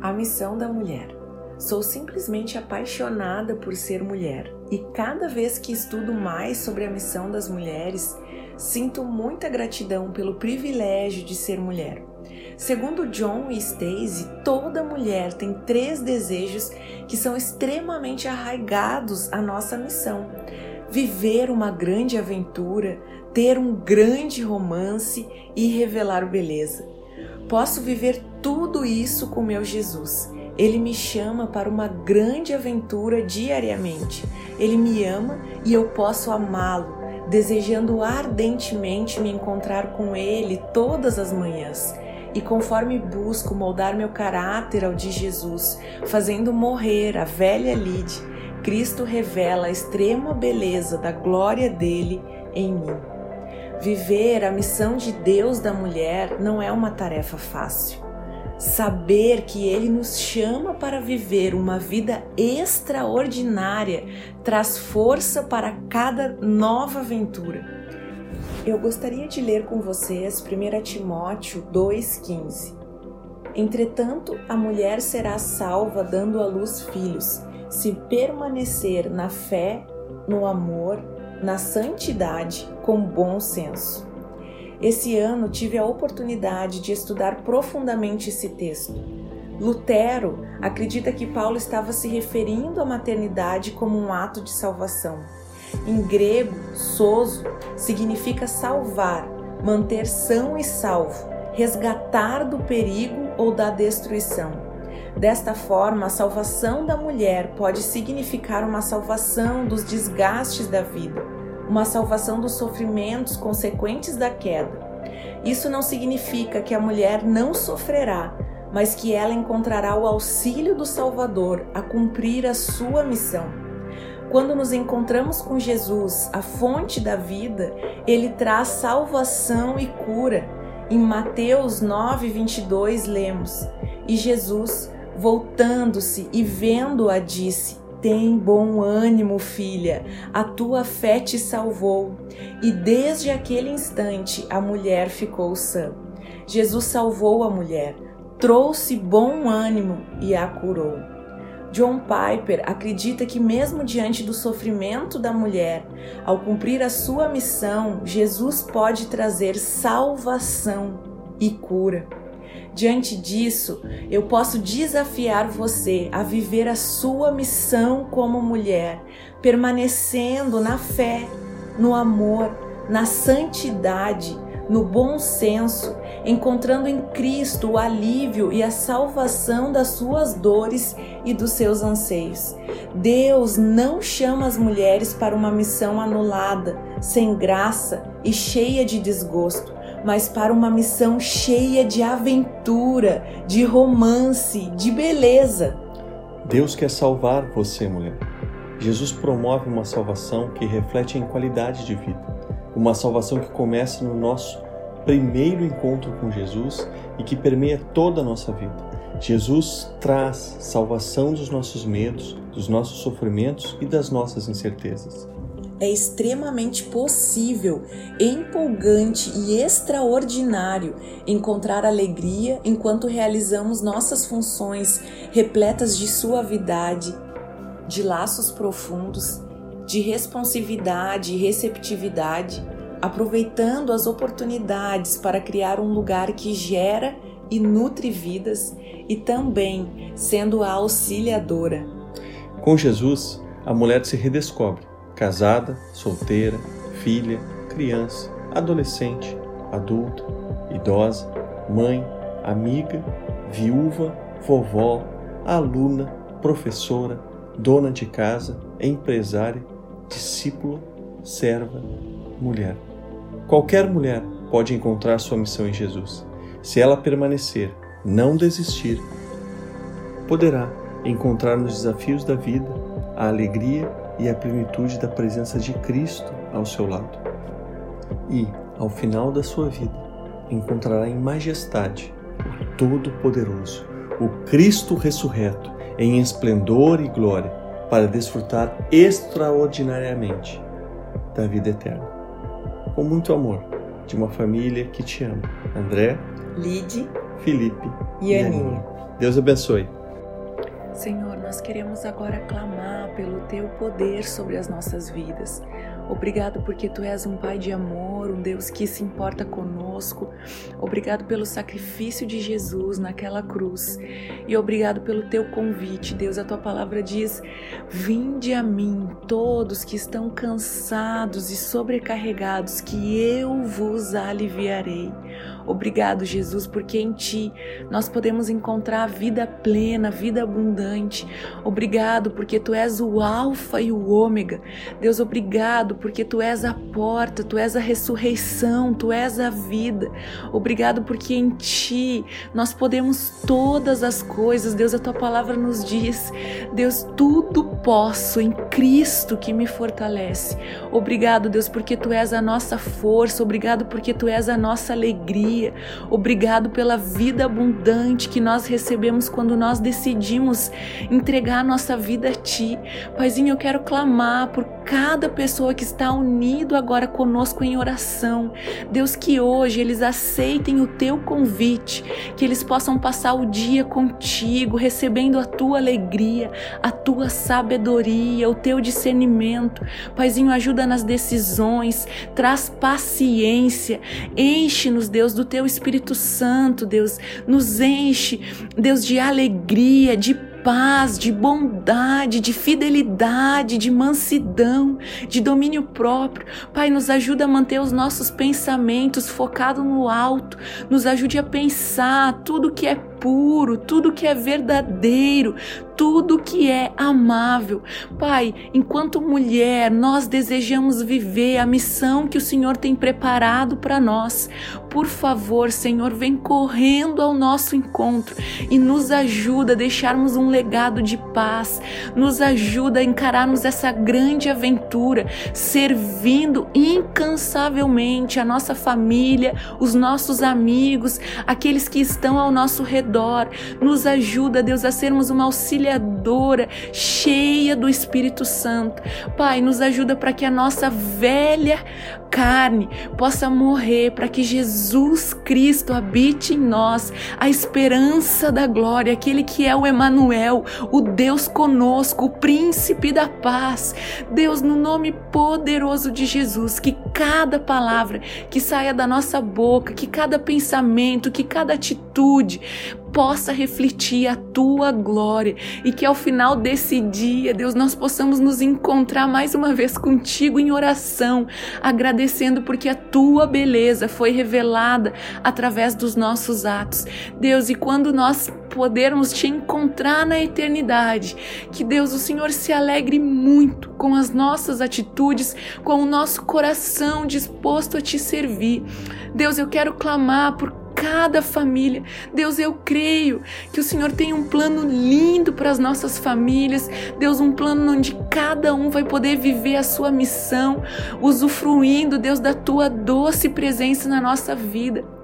A missão da mulher. Sou simplesmente apaixonada por ser mulher e cada vez que estudo mais sobre a missão das mulheres, sinto muita gratidão pelo privilégio de ser mulher. Segundo John e Stacey, toda mulher tem três desejos que são extremamente arraigados à nossa missão: viver uma grande aventura, ter um grande romance e revelar beleza. Posso viver tudo isso com meu Jesus. Ele me chama para uma grande aventura diariamente. Ele me ama e eu posso amá-lo, desejando ardentemente me encontrar com Ele todas as manhãs. E conforme busco moldar meu caráter ao de Jesus, fazendo morrer a velha lide, Cristo revela a extrema beleza da glória dele em mim. Viver a missão de Deus da mulher não é uma tarefa fácil. Saber que Ele nos chama para viver uma vida extraordinária traz força para cada nova aventura. Eu gostaria de ler com vocês 1 Timóteo 2,15. Entretanto, a mulher será salva dando à luz filhos, se permanecer na fé, no amor, na santidade, com bom senso. Esse ano tive a oportunidade de estudar profundamente esse texto. Lutero acredita que Paulo estava se referindo à maternidade como um ato de salvação. Em grego, soso significa salvar, manter são e salvo, resgatar do perigo ou da destruição. Desta forma, a salvação da mulher pode significar uma salvação dos desgastes da vida uma salvação dos sofrimentos consequentes da queda. Isso não significa que a mulher não sofrerá, mas que ela encontrará o auxílio do Salvador a cumprir a sua missão. Quando nos encontramos com Jesus, a fonte da vida, ele traz salvação e cura. Em Mateus 9:22 lemos: E Jesus, voltando-se e vendo-a, disse: tem bom ânimo, filha, a tua fé te salvou. E desde aquele instante a mulher ficou sã. Jesus salvou a mulher, trouxe bom ânimo e a curou. John Piper acredita que, mesmo diante do sofrimento da mulher, ao cumprir a sua missão, Jesus pode trazer salvação e cura. Diante disso, eu posso desafiar você a viver a sua missão como mulher, permanecendo na fé, no amor, na santidade, no bom senso, encontrando em Cristo o alívio e a salvação das suas dores e dos seus anseios. Deus não chama as mulheres para uma missão anulada, sem graça e cheia de desgosto mas para uma missão cheia de aventura, de romance, de beleza. Deus quer salvar você, mulher. Jesus promove uma salvação que reflete em qualidade de vida, uma salvação que começa no nosso primeiro encontro com Jesus e que permeia toda a nossa vida. Jesus traz salvação dos nossos medos, dos nossos sofrimentos e das nossas incertezas é extremamente possível, empolgante e extraordinário encontrar alegria enquanto realizamos nossas funções repletas de suavidade, de laços profundos, de responsividade e receptividade, aproveitando as oportunidades para criar um lugar que gera e nutre vidas e também sendo a auxiliadora. Com Jesus, a mulher se redescobre casada, solteira, filha, criança, adolescente, adulta, idosa, mãe, amiga, viúva, vovó, aluna, professora, dona de casa, empresária, discípula, serva, mulher. Qualquer mulher pode encontrar sua missão em Jesus. Se ela permanecer, não desistir, poderá encontrar nos desafios da vida a alegria e a plenitude da presença de Cristo ao seu lado. E, ao final da sua vida, encontrará em majestade o Todo-Poderoso, o Cristo ressurreto, em esplendor e glória, para desfrutar extraordinariamente da vida eterna. Com muito amor, de uma família que te ama. André, Lide, Felipe e Aninha. Deus abençoe. Senhor, nós queremos agora clamar pelo teu poder sobre as nossas vidas. Obrigado porque tu és um Pai de amor, um Deus que se importa conosco. Obrigado pelo sacrifício de Jesus naquela cruz. E obrigado pelo teu convite, Deus. A tua palavra diz: Vinde a mim, todos que estão cansados e sobrecarregados, que eu vos aliviarei. Obrigado, Jesus, porque em Ti nós podemos encontrar a vida plena, vida abundante. Obrigado, porque Tu és o Alfa e o Ômega. Deus, obrigado, porque Tu és a porta, Tu és a ressurreição, Tu és a vida. Obrigado, porque em Ti nós podemos todas as coisas. Deus, a Tua palavra nos diz: Deus, tudo posso em Cristo que me fortalece. Obrigado, Deus, porque Tu és a nossa força. Obrigado, porque Tu és a nossa alegria alegria. Obrigado pela vida abundante que nós recebemos quando nós decidimos entregar a nossa vida a Ti. Paizinho, eu quero clamar por cada pessoa que está unido agora conosco em oração. Deus, que hoje eles aceitem o Teu convite, que eles possam passar o dia contigo, recebendo a Tua alegria, a Tua sabedoria, o Teu discernimento. Paizinho, ajuda nas decisões, traz paciência, enche-nos, Deus, do teu Espírito Santo, Deus, nos enche, Deus, de alegria, de paz, de bondade, de fidelidade, de mansidão, de domínio próprio. Pai, nos ajuda a manter os nossos pensamentos focados no alto, nos ajude a pensar tudo que é puro, tudo que é verdadeiro, tudo que é amável. Pai, enquanto mulher, nós desejamos viver a missão que o Senhor tem preparado para nós. Por favor, Senhor, vem correndo ao nosso encontro e nos ajuda a deixarmos um legado de paz, nos ajuda a encararmos essa grande aventura, servindo incansavelmente a nossa família, os nossos amigos, aqueles que estão ao nosso redor. Nos ajuda, Deus, a sermos uma auxiliadora cheia do Espírito Santo. Pai, nos ajuda para que a nossa velha carne possa morrer, para que Jesus Cristo habite em nós, a esperança da glória, aquele que é o Emanuel, o Deus conosco, o príncipe da paz. Deus, no nome poderoso de Jesus, que cada palavra que saia da nossa boca, que cada pensamento, que cada atitude possa refletir a tua glória e que ao final desse dia, Deus, nós possamos nos encontrar mais uma vez contigo em oração, agradecendo porque a tua beleza foi revelada através dos nossos atos. Deus, e quando nós podermos te encontrar na eternidade, que Deus, o Senhor se alegre muito com as nossas atitudes, com o nosso coração disposto a te servir. Deus, eu quero clamar por cada família. Deus, eu creio que o Senhor tem um plano lindo para as nossas famílias. Deus, um plano onde cada um vai poder viver a sua missão, usufruindo, Deus, da tua doce presença na nossa vida.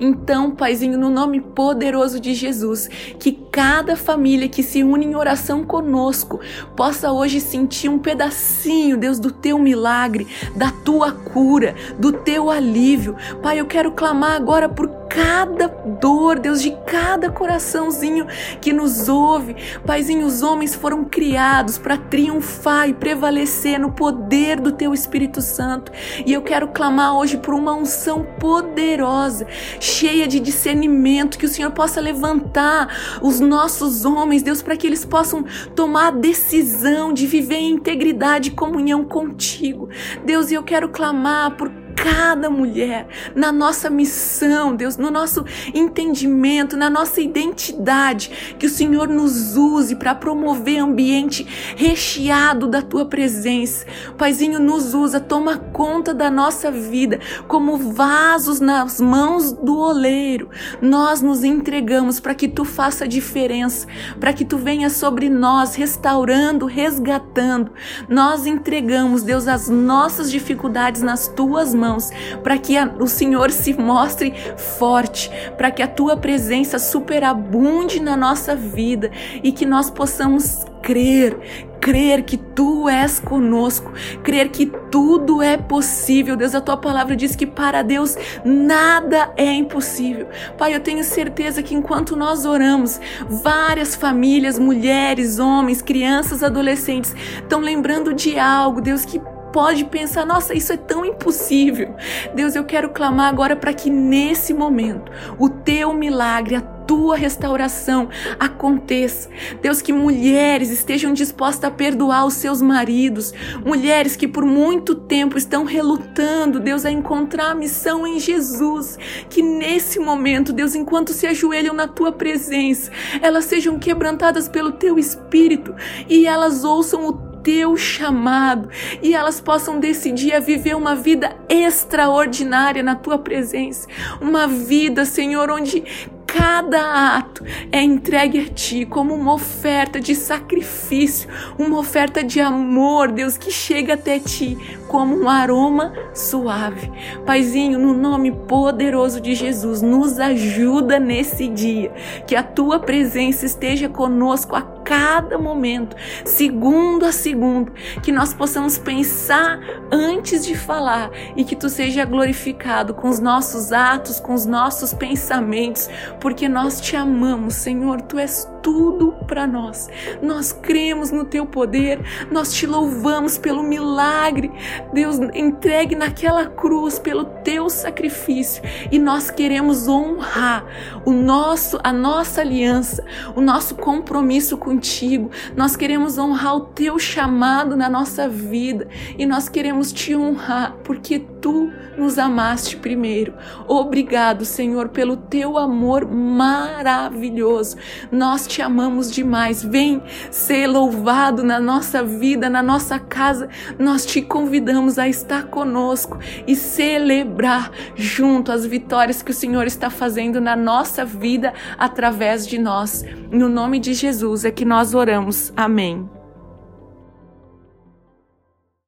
Então, Paizinho, no nome poderoso de Jesus, que cada família que se une em oração conosco possa hoje sentir um pedacinho, Deus, do teu milagre, da tua cura, do teu alívio. Pai, eu quero clamar agora por cada dor, Deus, de cada coraçãozinho que nos ouve. Paizinho, os homens foram criados para triunfar e prevalecer no poder do Teu Espírito Santo. E eu quero clamar hoje por uma unção poderosa, cheia de discernimento, que o Senhor possa levantar os nossos homens, Deus, para que eles possam tomar a decisão de viver em integridade e comunhão contigo. Deus, e eu quero clamar por cada mulher, na nossa missão, Deus, no nosso entendimento, na nossa identidade, que o Senhor nos use para promover ambiente recheado da tua presença. Paizinho, nos usa, toma conta da nossa vida como vasos nas mãos do oleiro. Nós nos entregamos para que tu faça diferença, para que tu venha sobre nós restaurando, resgatando. Nós entregamos, Deus, as nossas dificuldades nas tuas mãos mãos, para que a, o Senhor se mostre forte, para que a tua presença superabunde na nossa vida e que nós possamos crer, crer que tu és conosco, crer que tudo é possível. Deus, a tua palavra diz que para Deus nada é impossível. Pai, eu tenho certeza que enquanto nós oramos, várias famílias, mulheres, homens, crianças, adolescentes estão lembrando de algo, Deus, que pode pensar: nossa, isso é tão impossível. Deus, eu quero clamar agora para que nesse momento o teu milagre, a tua restauração aconteça. Deus, que mulheres estejam dispostas a perdoar os seus maridos, mulheres que por muito tempo estão relutando, Deus, a encontrar a missão em Jesus. Que nesse momento, Deus, enquanto se ajoelham na tua presença, elas sejam quebrantadas pelo teu espírito e elas ouçam o teu chamado e elas possam decidir a viver uma vida extraordinária na tua presença. Uma vida, Senhor, onde cada ato é entregue a Ti como uma oferta de sacrifício, uma oferta de amor, Deus, que chega até Ti como um aroma suave. Paizinho, no nome poderoso de Jesus, nos ajuda nesse dia, que a Tua presença esteja conosco a cada momento, segundo a segundo, que nós possamos pensar antes de falar e que Tu seja glorificado com os nossos atos, com os nossos pensamentos, porque nós te amamos, Senhor. Tu és tudo para nós. Nós cremos no teu poder, nós te louvamos pelo milagre, Deus, entregue naquela cruz pelo teu sacrifício e nós queremos honrar o nosso a nossa aliança, o nosso compromisso contigo. Nós queremos honrar o teu chamado na nossa vida e nós queremos te honrar porque tu nos amaste primeiro. Obrigado, Senhor, pelo teu amor maravilhoso. Nós te amamos demais. Vem ser louvado na nossa vida, na nossa casa. Nós te convidamos a estar conosco e celebrar junto as vitórias que o Senhor está fazendo na nossa vida através de nós. No nome de Jesus é que nós oramos. Amém.